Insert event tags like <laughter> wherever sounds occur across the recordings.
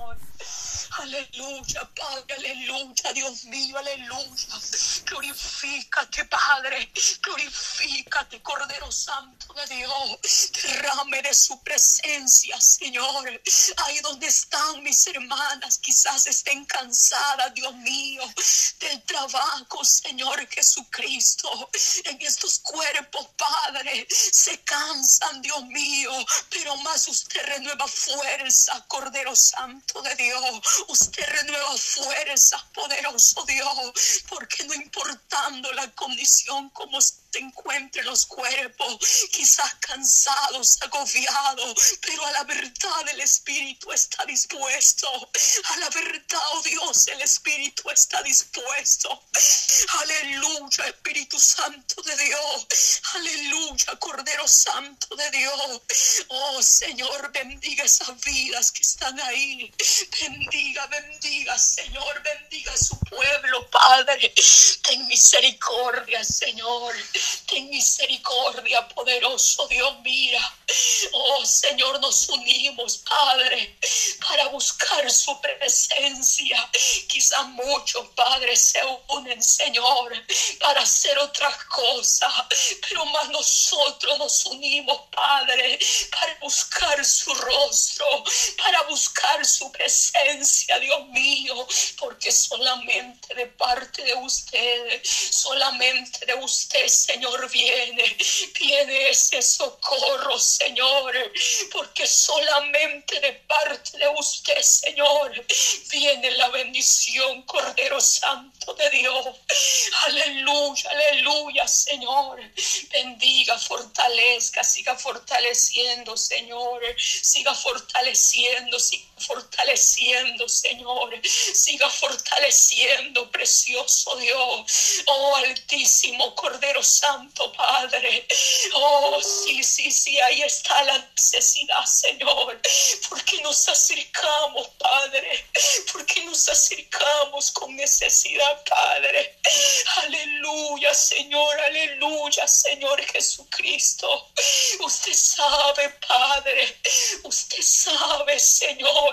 Señor. Aleluya, Padre, aleluya, Dios mío, aleluya. Glorifícate, Padre, glorifícate, Cordero Santo de Dios. Derrame de su presencia, Señor. Ahí donde están mis hermanas, quizás estén cansadas, Dios mío, del trabajo, Señor Jesucristo. En estos cuerpos, Padre, se cansan, Dios mío, pero más usted renueva fuerza, Cordero Santo de Dios. Usted renueva fuerza, poderoso Dios, porque no importando la condición como se encuentren los cuerpos, quizás cansados, agobiados, pero a la verdad el Espíritu está dispuesto. A la verdad, oh Dios, el Espíritu está dispuesto. Aleluya, Espíritu Santo de Dios. Aleluya, Cordero Santo de Dios. Oh Señor, bendiga esas vidas que están ahí. Bendiga, bendiga, Señor, bendiga a su pueblo, Padre. Ten misericordia, Señor. Ten misericordia, poderoso Dios, mira. Oh Señor, nos unimos, Padre, para buscar su presencia. Quizá muchos padres se unen, Señor, para hacer otras cosas, pero más nosotros nos unimos, Padre, para buscar su rostro, para buscar su presencia, Dios mío, porque solamente de parte de usted, solamente de usted, Señor, viene, viene ese socorro, Señor, porque solamente de parte de usted, Señor, viene la bendición, Cordero Santo de Dios. Aleluya, aleluya, Señor. Bendiga, fortalezca, siga fortaleciendo, Señor. Siga fortaleciendo, fortaleciendo, Señor. Siga fortaleciendo, precioso Dios. Oh, Altísimo Cordero Santo, Padre. Oh, sí, sí, sí, ahí está la necesidad, Señor. Porque nos acercamos, Padre. Porque nos acercamos con necesidad, Padre. Aleluya, Señor, aleluya, Señor Jesucristo. Usted sabe, Padre. Usted sabe, Señor.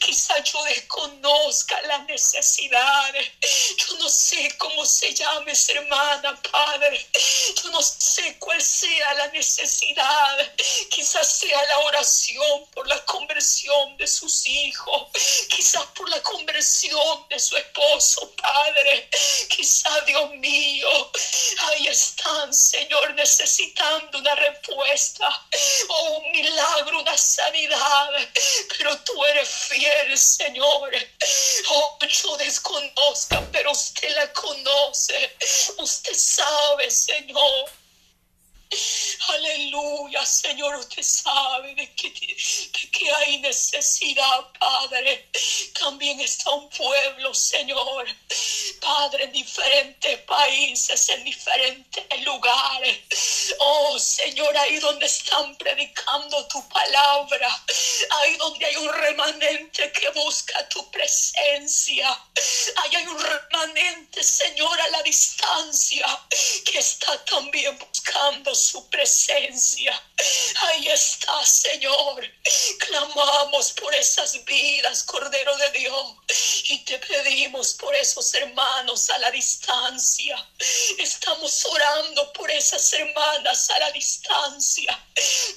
Quizá yo desconozca la necesidad. Yo no sé cómo se llame esa hermana, Padre. Yo no sé cuál sea la necesidad. Quizás sea la oración por la conversión de sus hijos. Quizás por la conversión de su esposo, Padre. Quizás, Dios mío, ahí están, Señor, necesitando una respuesta o un milagro, una sanidad. Pero tú eres fiel, Señor. Oh, yo desconozca, pero usted la conoce. Usted sabe, Señor. Aleluya, Señor, usted sabe de que, de que hay necesidad, Padre. También está un pueblo, Señor. Padre, en diferentes países, en diferentes lugares. Oh, Señor, ahí donde están predicando tu palabra. Ahí donde hay un remanente que busca tu presencia. Ahí hay un remanente, Señor, a la distancia que está también buscando su presencia. Ahí está, Señor. Clamamos por esas vidas, Cordero de Dios. Y te pedimos por esos hermanos a la distancia. Estamos orando por esas hermanas a la distancia.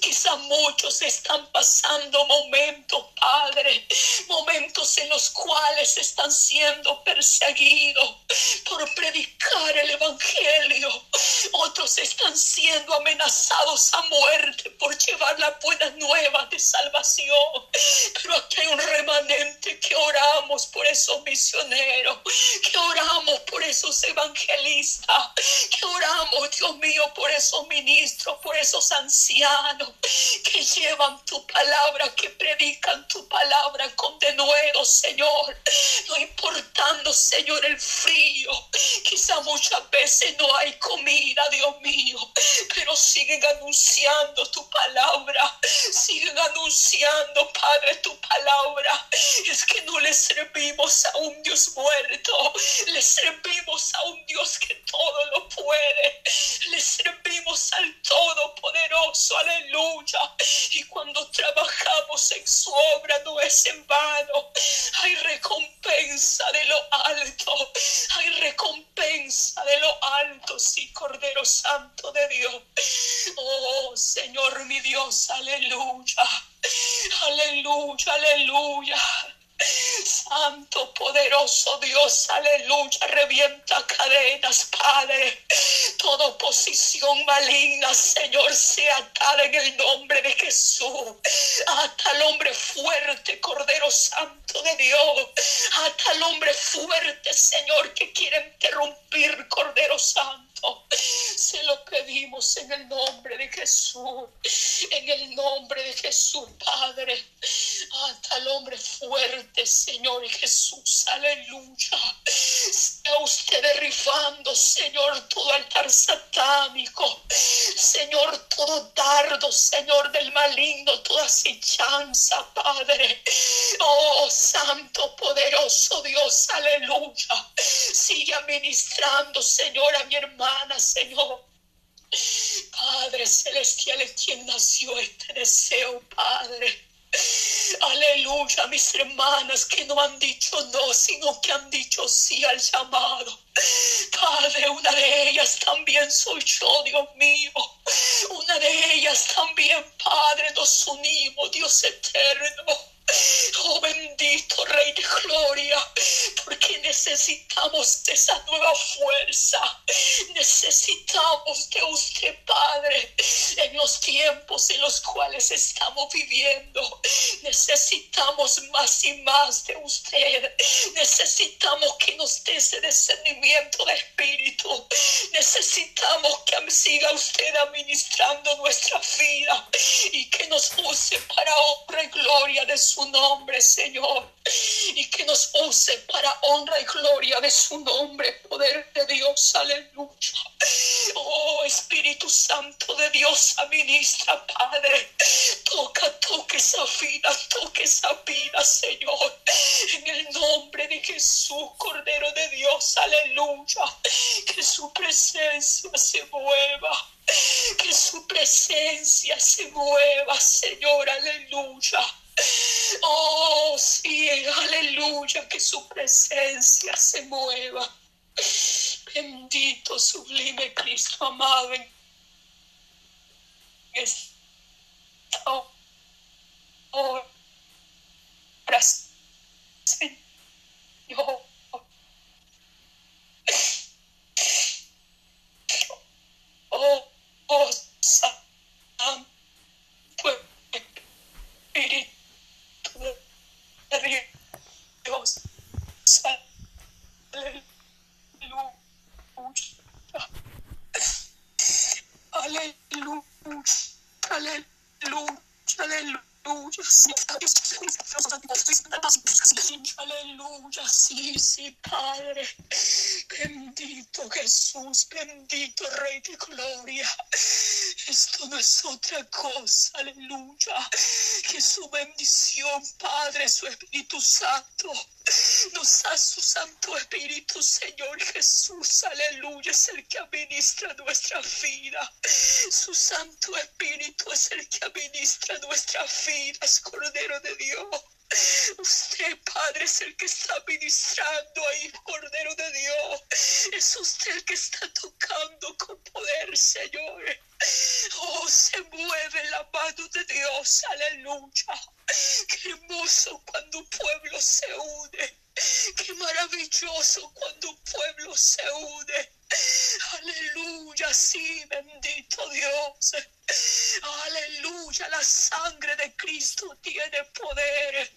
Quizá muchos están pasando momentos, Padre. Momentos en los cuales están siendo perseguidos por predicar el Evangelio. Otros están siendo amenazados a muerte por llevar la buena nueva de salvación. Pero aquí hay un remanente que por esos misioneros, que oramos por esos evangelistas, que oramos, Dios mío, por esos ministros, por esos ancianos que llevan tu palabra, que predican tu palabra con denuedo, Señor. No importando, Señor, el frío. Quizá muchas veces no hay comida, Dios mío, pero siguen anunciando tu palabra. Siguen anunciando, Padre, tu palabra. Es que no les servimos a un Dios muerto. Le servimos a un Dios que todo lo puede. Le servimos al Todopoderoso. Aleluya. Y cuando trabajamos en su obra no es en vano. Hay recompensa de lo alto. Hay recompensa de lo alto. Sí, Cordero Santo de Dios. Oh, Señor mi Dios. Aleluya. Aleluya, aleluya. Santo, poderoso Dios, aleluya, revienta cadenas, Padre. Toda oposición maligna, Señor, sea atada en el nombre de Jesús. Hasta el hombre fuerte, Cordero Santo de Dios. Hasta el hombre fuerte, Señor, que quiere interrumpir, Cordero Santo. Se lo pedimos en el nombre de Jesús. En el nombre de Jesús, Padre. Hasta el hombre fuerte, Señor Jesús. Aleluya. Sea usted derribando, Señor, todo altar satánico. Señor, todo dardo, Señor, del maligno, toda acechanza, Padre. Oh, Santo, poderoso Dios, aleluya. Sigue administrando, Señor, a mi Señor. Padre celestial, en quien nació este deseo, Padre. Aleluya, mis hermanas que no han dicho no, sino que han dicho sí al llamado. Padre, una de ellas también soy yo, Dios mío. De ellas también, Padre, nos unimos, Dios eterno. Oh bendito Rey de Gloria, porque necesitamos esa nueva fuerza. Necesitamos de usted, Padre, en los tiempos en los cuales estamos viviendo. Necesitamos más y más de usted. Necesitamos que nos dé ese discernimiento de espíritu. Necesitamos que siga usted administrando nuestra vida y que nos use para obra y gloria de su nombre, Señor, y que nos use para honra y gloria de su nombre, poder de Dios, aleluya. Oh Espíritu Santo de Dios, administra, Padre, toca, toque esa vida, toque esa vida, Señor, en el nombre de Jesús, Cordero de Dios, aleluya, que su presencia se mueva. Que su presencia se mueva, Señor, aleluya. Oh, sí, aleluya, que su presencia se mueva. Bendito, sublime Cristo amado. En esta hora, Señor. Oh, oh, Santo Espíritu. Dios. Aleluya. Aleluya. Aleluya. Aleluya, sí, sí, Padre. Bendito Jesús, bendito Rey de Gloria. Esto no es otra cosa, aleluya. Que su bendición, Padre, su Espíritu Santo, nos da su Santo Espíritu, Señor Jesús, aleluya, es el que administra nuestra vida. Su Santo Espíritu es el que administra nuestra vida, es Cordero de Dios. Usted, Padre, es el que está ministrando ahí, Cordero de Dios. Es usted el que está tocando con poder, Señor. Oh, se mueve la mano de Dios, aleluya. Qué hermoso cuando un pueblo se une. Qué maravilloso cuando un pueblo se une. Aleluya, sí, bendito Dios. Aleluya, la sangre de Cristo tiene poder.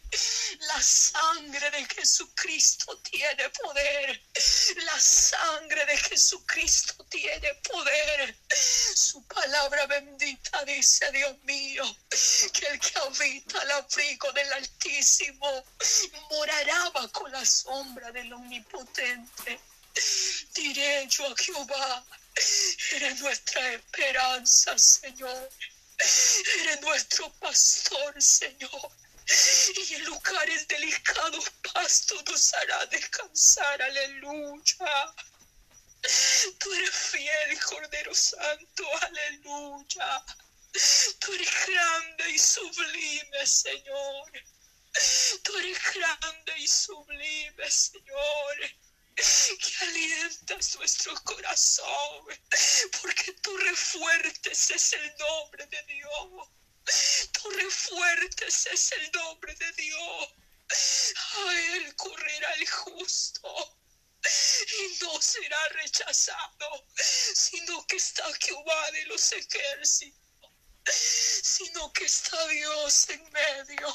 La sangre de Jesucristo tiene poder. La sangre de Jesucristo tiene poder. Su palabra bendita dice, Dios mío, que el que habita al abrigo del Altísimo morará bajo la sombra del Omnipotente. Diré yo a Jehová, eres nuestra esperanza, Señor. Eres nuestro pastor, Señor. Y en lugares delicados, pasto nos hará descansar, aleluya. Tú eres fiel, Cordero Santo, aleluya. Tú eres sublime, Señor. Tú eres grande y sublime, Señor. Que alientas nuestro corazón, porque tú refuertes es el nombre de Dios. Torre fuertes es el nombre de Dios. A él correrá el justo y no será rechazado, sino que está Jehová de los ejércitos, sino que está Dios en medio.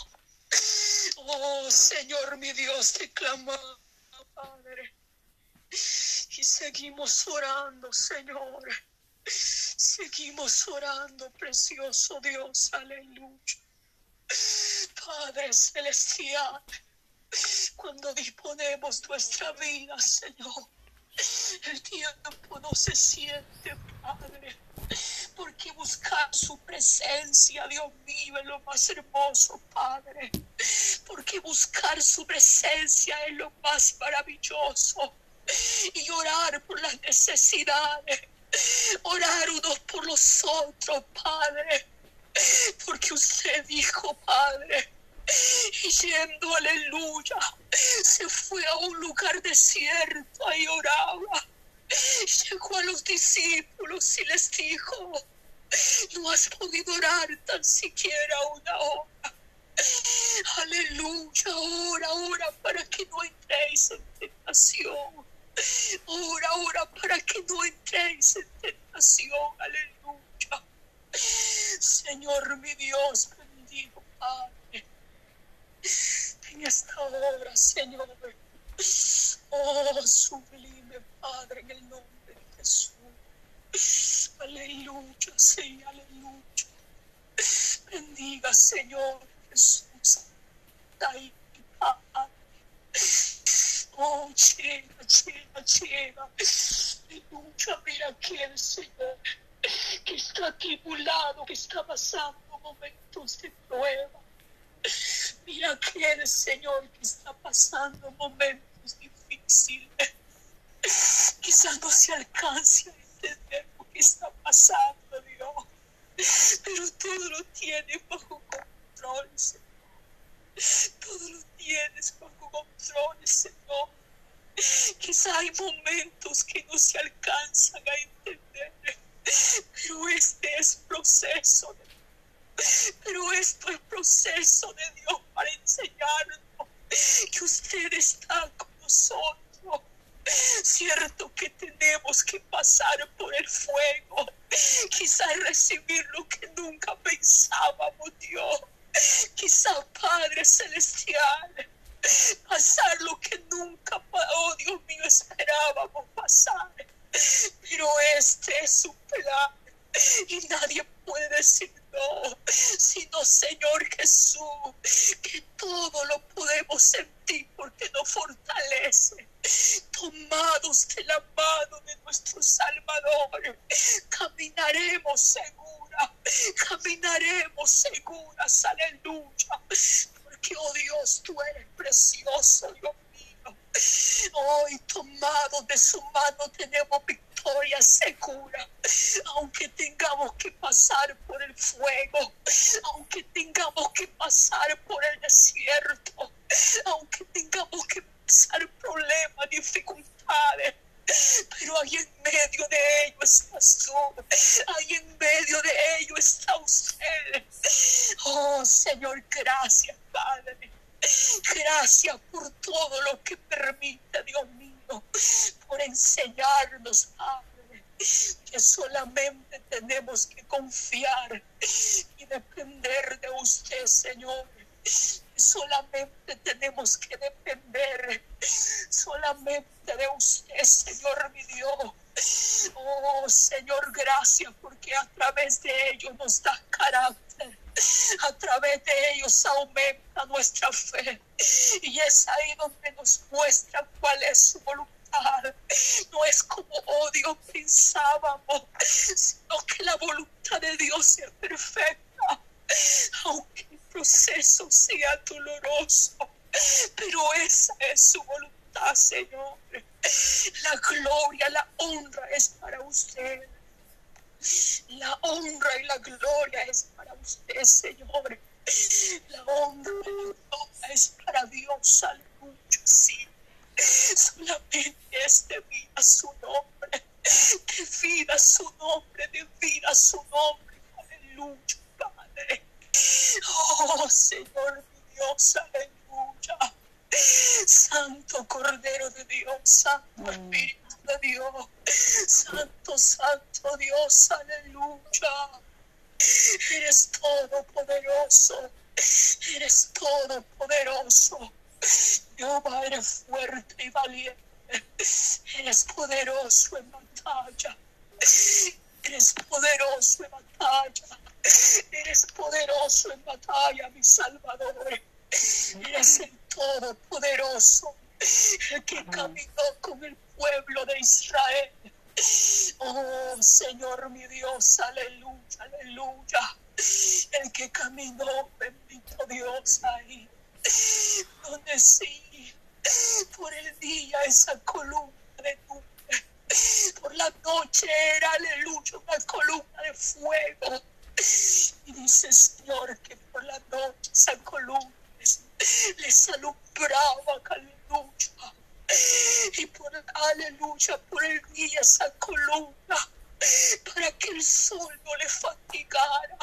Oh Señor mi Dios, te clamamos, Padre. Y seguimos orando, Señor. Seguimos orando, precioso Dios, aleluya. Padre Celestial, cuando disponemos nuestra vida, Señor, el tiempo no se siente, Padre, porque buscar su presencia, Dios mío, es lo más hermoso, Padre, porque buscar su presencia es lo más maravilloso y orar por las necesidades orar unos por los otros, Padre, porque usted dijo, Padre, y yendo, aleluya, se fue a un lugar desierto y oraba. Llegó a los discípulos y les dijo, no has podido orar tan siquiera una hora. Aleluya, ora, ora para que no entréis en tentación. Ora, ora para que no entréis en tentación. Aleluya. Señor mi Dios, bendigo, Padre. En esta hora, Señor. Oh, sublime Padre, en el nombre de Jesús. Aleluya, sí, aleluya. Bendiga, Señor Jesús. Ahí. Oh, llega, llega, llega. Aleluya, mira aquel Señor que está atribulado, que está pasando momentos de prueba. Mira aquel Señor que está pasando momentos difíciles. Quizás no se alcance a entender lo que está pasando, Dios. Pero todo lo tiene bajo control, Señor. Todo lo tienes bajo control, Señor. Quizá hay momentos que no se alcanzan a entender, pero este es proceso. pero esto es proceso de Dios para enseñarnos que usted está con nosotros. Cierto que tenemos que pasar por el fuego, quizás recibir lo que nunca pensábamos, Dios. Quizá, Padre Celestial, pasar lo que nunca, oh Dios mío, esperábamos pasar. Pero este es su plan y nadie puede decir no, sino Señor Jesús, que todo lo podemos sentir porque nos fortalece. Tomados de la mano de nuestro Salvador, caminaremos segura, caminaremos seguras, aleluya, porque, oh Dios, tú eres precioso, Dios mío. Hoy, tomados de su mano, tenemos victoria victoria segura, aunque tengamos que pasar por el fuego, aunque tengamos que pasar por el desierto, aunque tengamos que pasar problemas, dificultades. Pero ahí en medio de ello estás tú, ahí en medio de ello está usted. Oh Señor, gracias Padre. Gracias por todo lo que permite, Dios mío por enseñarnos, Padre, que solamente tenemos que confiar y depender de usted, Señor. Solamente tenemos que depender solamente de usted, Señor mi Dios. Oh Señor, gracias porque a través de ello nos da carácter. A través de ellos aumenta nuestra fe. Y es ahí donde nos muestra cuál es su voluntad. No es como odio pensábamos, sino que la voluntad de Dios es perfecta. Aunque el proceso sea doloroso, Esa es su voluntad, Señor. La gloria, la honra es para usted. La honra y la gloria es para usted, Señor. La honra y la gloria es para Dios. Aleluya, sí. Solamente es de vida su nombre. De vida su nombre, de vida su nombre. Aleluya, Padre. Oh, Señor mi Dios, aleluya. Santo Cordero de Dios, Santo Espíritu de Dios, Santo, Santo Dios, aleluya. Eres todopoderoso, eres todopoderoso. Jehová, eres fuerte y valiente, eres poderoso en batalla, eres poderoso en batalla, eres poderoso en batalla, mi Salvador. Eres el Todopoderoso, el que caminó con el pueblo de Israel. Oh Señor mi Dios, aleluya, aleluya. El que caminó, bendito Dios, ahí. Donde sí, por el día esa columna de nube. Por la noche era, aleluya, una columna de fuego. Y dice Señor que por la noche esa columna les alumbraba, aleluya. Y por aleluya, por el día esa columna, para que el sol no le fatigara,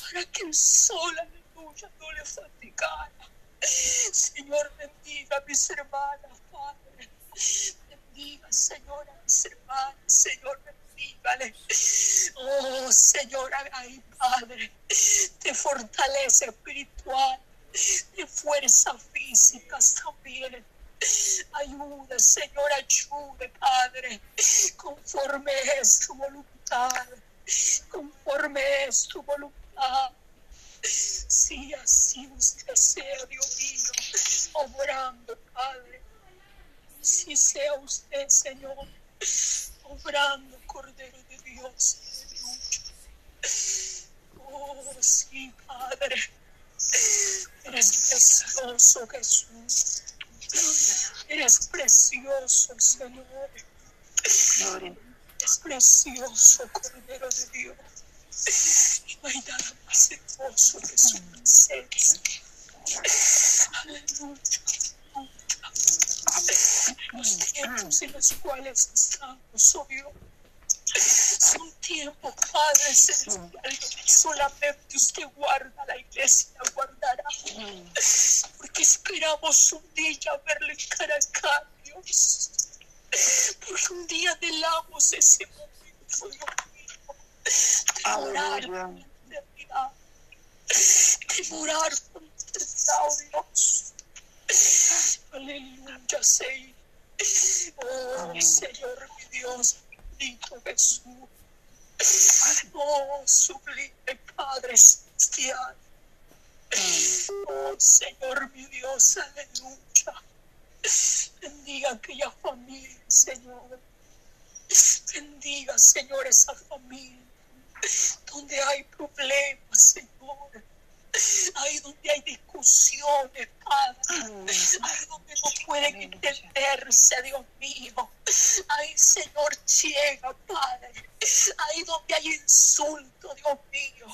para que el sol, aleluya, no le fatigara. Señor, bendiga a mis hermanas, Padre. Bendiga, Señor, a mis hermanas, Señor, bendígale. Oh, Señor, ahí, Padre, te fortalece espiritual de fuerza física también. Ayude, Señor, ayude, Padre, conforme es tu voluntad, conforme es tu voluntad. Si así usted sea, Dios mío, obrando, Padre. Si sea usted, Señor, obrando, Cordero de Dios. Oh, sí, Padre. Eres precioso, Jesús. Eres precioso, Señor. Es precioso, Cordero de Dios. No hay nada más hermoso que su presencia. Aleluya. Los tiempos en los cuales estamos, oh Dios son tiempos, Padre Celestial, solamente usted guarda la iglesia, guardará. Porque esperamos un día verle cara a cara, Dios. Porque un día anhelamos ese momento, Dios mío, de morar por eternidad. De morar por eternidad, Dios. Aleluya, Señor. Oh, Señor, mi Dios, bendito Jesús. Oh, sublime Padre Celestial. Oh, Señor mi Dios, aleluya. Bendiga aquella familia, Señor. Bendiga, Señor, esa familia donde hay problemas, Señor. Ahí donde hay discusiones, Padre. Ahí donde no pueden entenderse, Dios mío. Ahí, Señor, llega, Padre. Ahí donde hay insulto, Dios mío.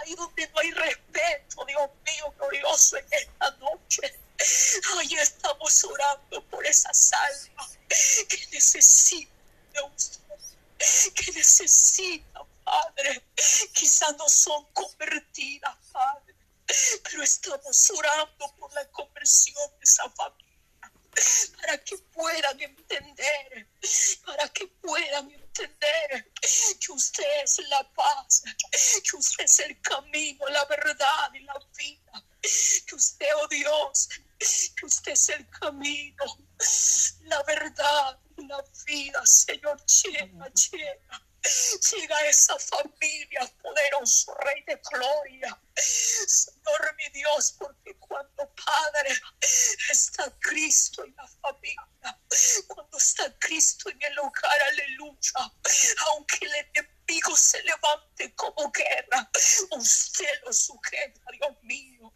Ahí donde no hay respeto, Dios mío, glorioso en esta noche. Ahí estamos orando por esas almas que necesitan de usted, que necesitan, Padre. Quizás no son convertidas, Padre, pero estamos orando por la conversión de esa familia para que puedan entender, para que puedan entender que usted es la paz, que usted es el camino, la verdad y la vida, que usted, oh Dios, que usted es el camino, la verdad y la vida, Señor, llega, llega. Llega esa familia, poderoso Rey de Gloria. Señor mi Dios, porque cuando Padre está Cristo en la familia, cuando está Cristo en el hogar, aleluya, aunque el enemigo se levante como guerra, usted lo sujeta, Dios mío,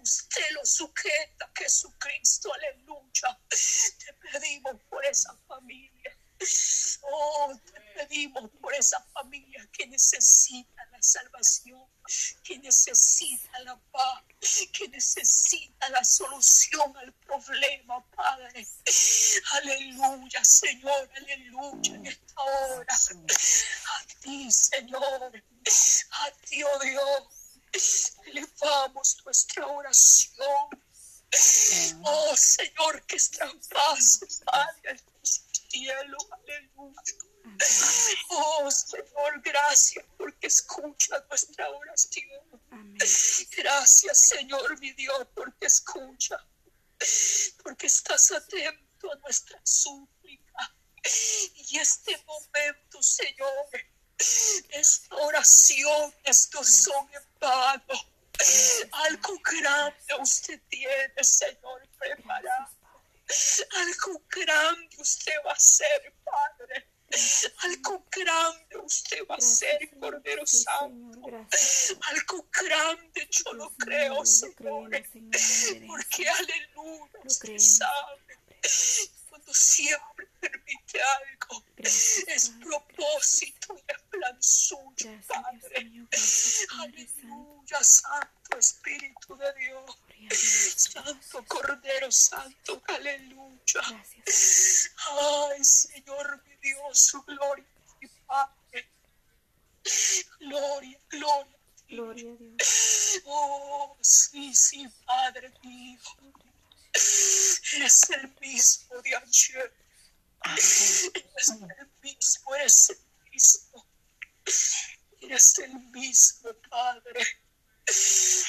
usted lo sujeta Jesucristo, aleluya. Te pedimos por esa familia. Oh, pedimos por esa familia que necesita la salvación, que necesita la paz, que necesita la solución al problema, Padre. Aleluya, Señor, aleluya en esta hora. A ti, Señor, a ti, oh Dios, elevamos nuestra oración. Oh Señor, que paz, Padre, al cielo, aleluya. Oh Señor, gracias porque escucha nuestra oración. Gracias Señor, mi Dios, porque escucha, porque estás atento a nuestra súplica. Y este momento, Señor, esta oración, estos son en vano. Algo grande usted tiene, Señor, preparado. Algo grande usted va a hacer, Padre. <laughs> Algo grande usted va a hacer, Cordero Santo. Algo grande yo lo creo, Señor. Porque aleluya, usted sabe. Cuando siempre permite algo, es propósito y es plan suyo, Padre. Aleluya, Santo Espíritu de Dios. Santo Cordero Santo, aleluya. Ay, Señor, mi Dios, su gloria, mi Padre. Gloria, gloria. Gloria a Dios. Oh, sí, sí, Padre mío. Eres el mismo de ayer. Eres el mismo, eres el mismo. Eres el mismo, Padre.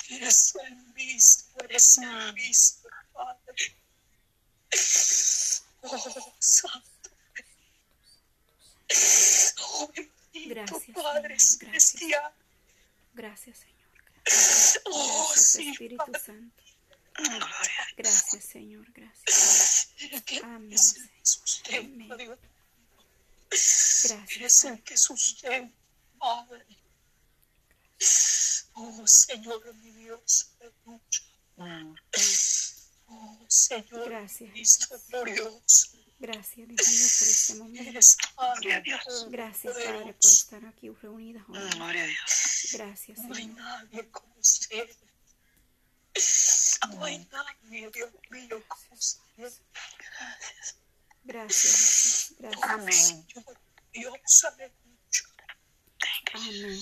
Eres el mismo, eres el mismo, Padre. Oh, Santo. Oh, bendito Gracias, Padre Señor, gracias. celestial. Gracias, Señor. Gracias, Oh, Gracias, sí, Espíritu Padre. Santo. Gracias, Señor. Gracias. Amén, Amén. Dios. Gracias. El que sustenta, Padre. Oh, Señor, mi Dios, aleluya. Oh, Señor, Cristo glorioso. Gracias, Dios mío, por este momento. Eres Padre, Gracias, Padre, por estar aquí reunidas hoy. Gloria a Dios. Gracias, No hay Señor. nadie como usted. No hay nadie, Dios mío, como usted. Gracias, Jesús. Gracias. Amén. Señor, Dios, aleluya. Amén,